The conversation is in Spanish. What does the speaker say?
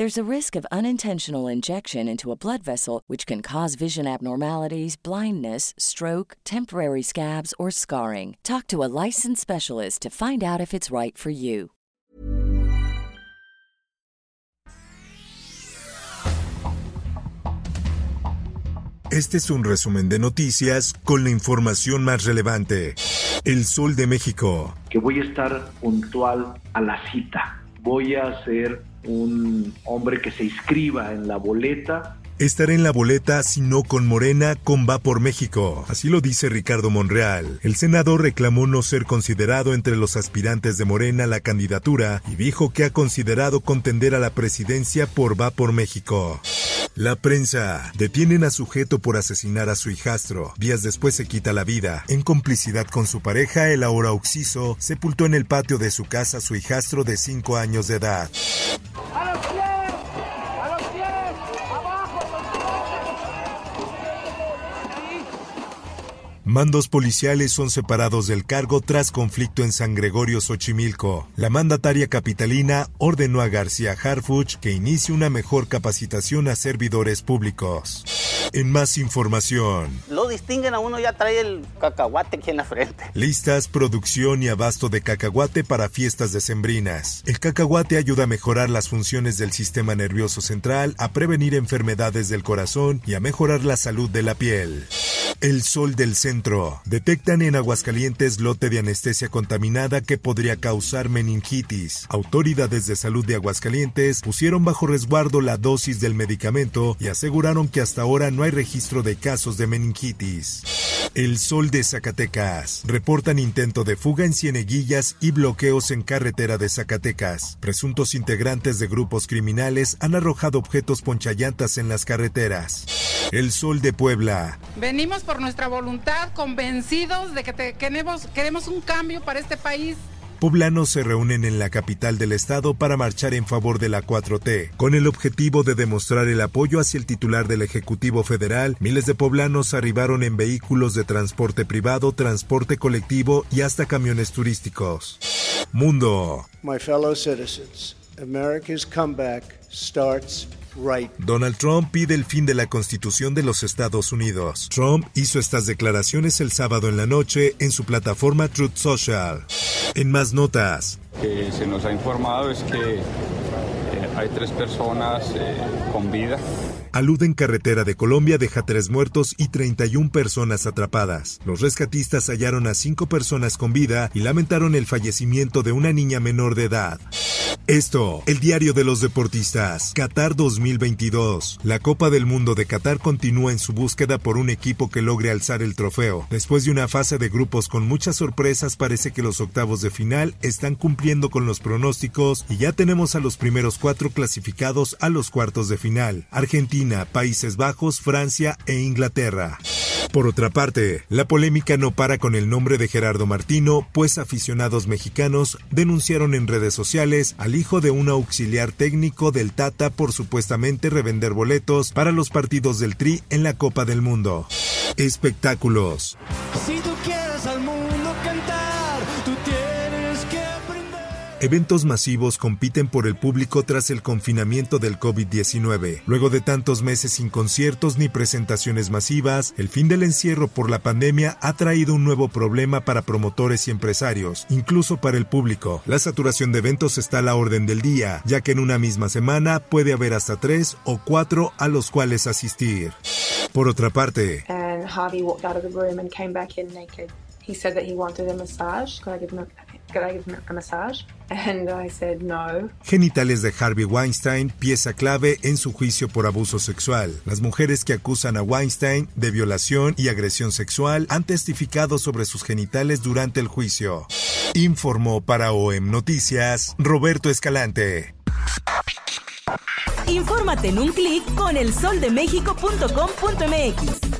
There's a risk of unintentional injection into a blood vessel, which can cause vision abnormalities, blindness, stroke, temporary scabs, or scarring. Talk to a licensed specialist to find out if it's right for you. Este es un resumen de noticias con la información más relevante. El Sol de México. Que voy a estar puntual a la cita. Voy a ser un hombre que se inscriba en la boleta Estaré en la boleta, si no con Morena, con Va por México. Así lo dice Ricardo Monreal. El senador reclamó no ser considerado entre los aspirantes de Morena la candidatura y dijo que ha considerado contender a la presidencia por Va por México. La prensa. Detienen a sujeto por asesinar a su hijastro. Días después se quita la vida. En complicidad con su pareja, el ahora Oxiso sepultó en el patio de su casa a su hijastro de 5 años de edad. Mandos policiales son separados del cargo tras conflicto en San Gregorio Xochimilco. La mandataria capitalina ordenó a García Harfuch que inicie una mejor capacitación a servidores públicos. En más información. Lo distinguen a uno, ya trae el cacahuate aquí en la frente. Listas, producción y abasto de cacahuate para fiestas decembrinas. El cacahuate ayuda a mejorar las funciones del sistema nervioso central, a prevenir enfermedades del corazón y a mejorar la salud de la piel. El sol del centro. Detectan en Aguascalientes lote de anestesia contaminada que podría causar meningitis. Autoridades de salud de Aguascalientes pusieron bajo resguardo la dosis del medicamento y aseguraron que hasta ahora no hay registro de casos de meningitis. El sol de Zacatecas. Reportan intento de fuga en Cieneguillas y bloqueos en carretera de Zacatecas. Presuntos integrantes de grupos criminales han arrojado objetos ponchallantas en las carreteras. El sol de Puebla. Venimos por nuestra voluntad, convencidos de que queremos, queremos un cambio para este país. Poblanos se reúnen en la capital del estado para marchar en favor de la 4T. Con el objetivo de demostrar el apoyo hacia el titular del Ejecutivo Federal, miles de poblanos arribaron en vehículos de transporte privado, transporte colectivo y hasta camiones turísticos. Mundo. My fellow citizens, America's comeback starts Donald Trump pide el fin de la Constitución de los Estados Unidos. Trump hizo estas declaraciones el sábado en la noche en su plataforma Truth Social. En más notas. Que se nos ha informado es que eh, hay tres personas eh, con vida Alud en carretera de Colombia deja tres muertos y 31 personas atrapadas. Los rescatistas hallaron a cinco personas con vida y lamentaron el fallecimiento de una niña menor de edad. Esto, el diario de los deportistas, Qatar 2022. La Copa del Mundo de Qatar continúa en su búsqueda por un equipo que logre alzar el trofeo. Después de una fase de grupos con muchas sorpresas, parece que los octavos de final están cumpliendo con los pronósticos y ya tenemos a los primeros cuatro clasificados a los cuartos de final. Argentina, Países Bajos, Francia e Inglaterra. Por otra parte, la polémica no para con el nombre de Gerardo Martino, pues aficionados mexicanos denunciaron en redes sociales al hijo de un auxiliar técnico del Tata por supuestamente revender boletos para los partidos del Tri en la Copa del Mundo. Espectáculos. Eventos masivos compiten por el público tras el confinamiento del COVID-19. Luego de tantos meses sin conciertos ni presentaciones masivas, el fin del encierro por la pandemia ha traído un nuevo problema para promotores y empresarios, incluso para el público. La saturación de eventos está a la orden del día, ya que en una misma semana puede haber hasta tres o cuatro a los cuales asistir. Por otra parte, could I give him a massage? And I said no. Genitales de Harvey Weinstein, pieza clave en su juicio por abuso sexual. Las mujeres que acusan a Weinstein de violación y agresión sexual han testificado sobre sus genitales durante el juicio. Informó para OEM Noticias Roberto Escalante. Infórmate en un clic con elsoldemexico.com.mx.